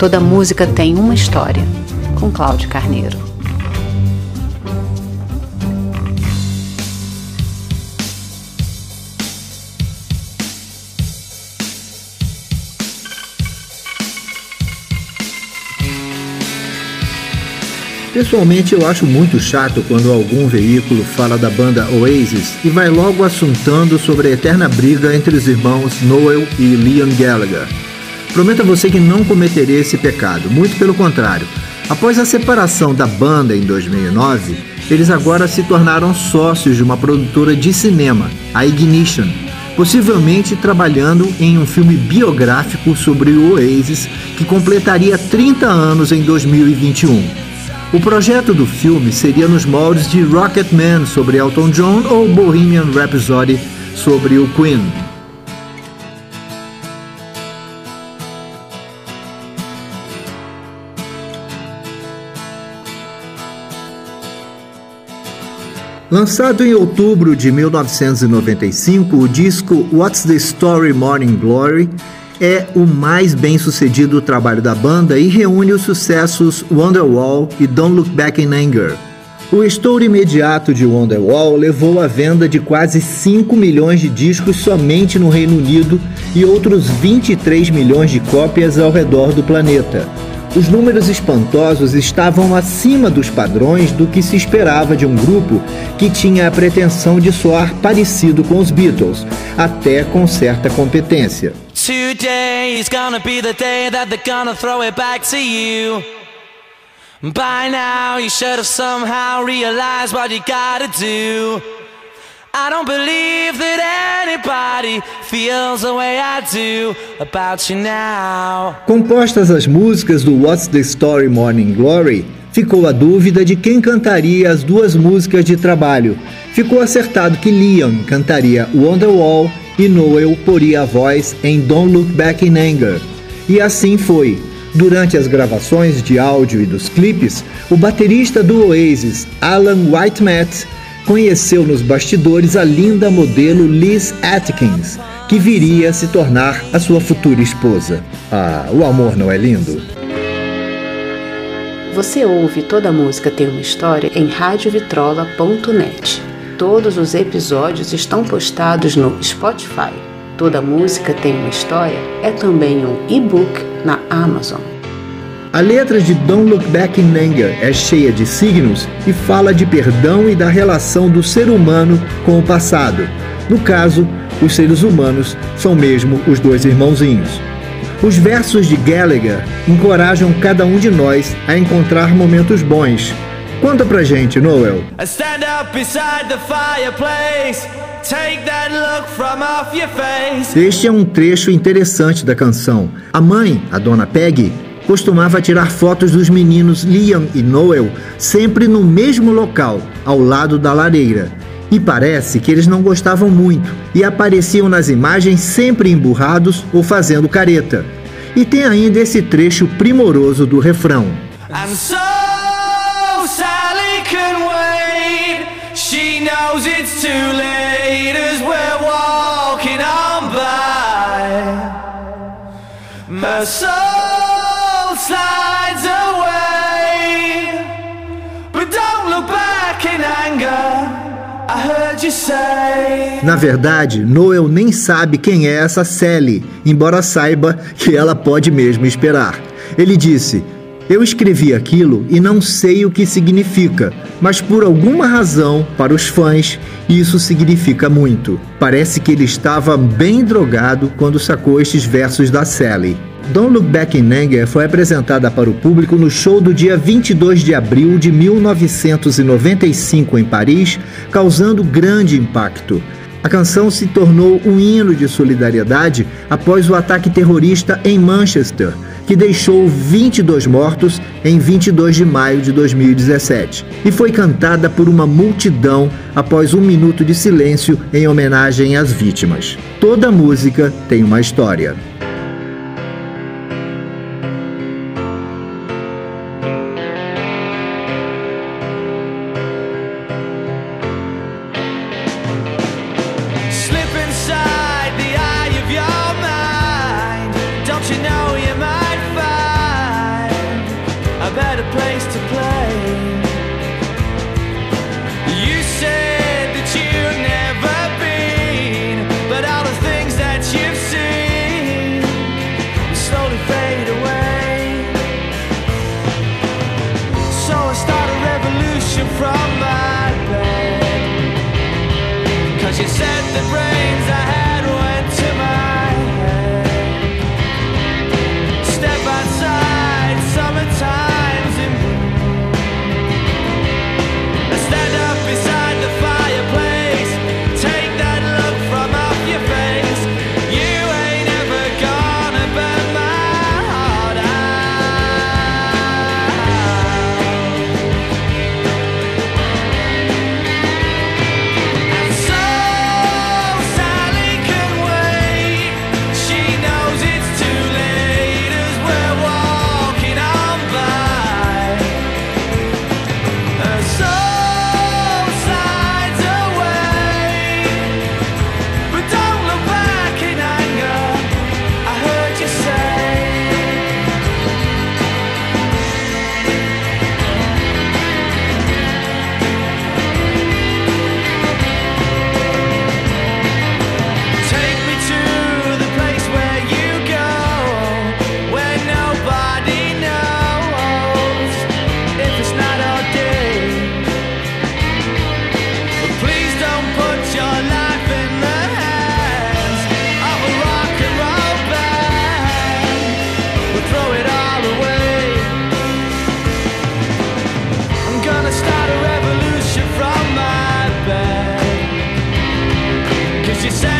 Toda música tem uma história, com Cláudio Carneiro. Pessoalmente, eu acho muito chato quando algum veículo fala da banda Oasis e vai logo assuntando sobre a eterna briga entre os irmãos Noel e Liam Gallagher. Prometo a você que não cometerei esse pecado, muito pelo contrário. Após a separação da banda em 2009, eles agora se tornaram sócios de uma produtora de cinema, a Ignition, possivelmente trabalhando em um filme biográfico sobre o Oasis que completaria 30 anos em 2021. O projeto do filme seria nos moldes de Rocketman sobre Elton John ou Bohemian Rhapsody sobre o Queen. Lançado em outubro de 1995, o disco What's the Story Morning Glory é o mais bem sucedido trabalho da banda e reúne os sucessos Wonderwall e Don't Look Back in Anger. O estouro imediato de Wonderwall levou à venda de quase 5 milhões de discos somente no Reino Unido e outros 23 milhões de cópias ao redor do planeta. Os números espantosos estavam acima dos padrões do que se esperava de um grupo que tinha a pretensão de soar parecido com os Beatles, até com certa competência. By now you should have somehow realized what you gotta do. I don't believe that anybody feels the way I do about you now. Compostas as músicas do What's the Story Morning Glory, ficou a dúvida de quem cantaria as duas músicas de trabalho. Ficou acertado que Liam cantaria Wonderwall e Noel poria a voz em Don't Look Back in Anger. E assim foi. Durante as gravações de áudio e dos clipes, o baterista do Oasis, Alan Whitemat, conheceu nos bastidores a linda modelo Liz Atkins, que viria a se tornar a sua futura esposa. Ah, o amor não é lindo? Você ouve Toda Música Tem uma História em radiovitrola.net. Todos os episódios estão postados no Spotify. Toda Música Tem uma História é também um e-book na Amazon. A letra de Don't Look Back in Anger é cheia de signos e fala de perdão e da relação do ser humano com o passado. No caso, os seres humanos são mesmo os dois irmãozinhos. Os versos de Gallagher encorajam cada um de nós a encontrar momentos bons. Conta pra gente, Noel. Este é um trecho interessante da canção. A mãe, a dona Peggy, costumava tirar fotos dos meninos Liam e Noel sempre no mesmo local, ao lado da lareira. E parece que eles não gostavam muito e apareciam nas imagens sempre emburrados ou fazendo careta. E tem ainda esse trecho primoroso do refrão. So Na verdade, Noel nem sabe quem é essa Sally, embora saiba que ela pode mesmo esperar. Ele disse: Eu escrevi aquilo e não sei o que significa, mas por alguma razão, para os fãs, isso significa muito. Parece que ele estava bem drogado quando sacou estes versos da Sally. Don't Look Back in Anger foi apresentada para o público no show do dia 22 de abril de 1995 em Paris, causando grande impacto. A canção se tornou um hino de solidariedade após o ataque terrorista em Manchester, que deixou 22 mortos em 22 de maio de 2017, e foi cantada por uma multidão após um minuto de silêncio em homenagem às vítimas. Toda música tem uma história. you say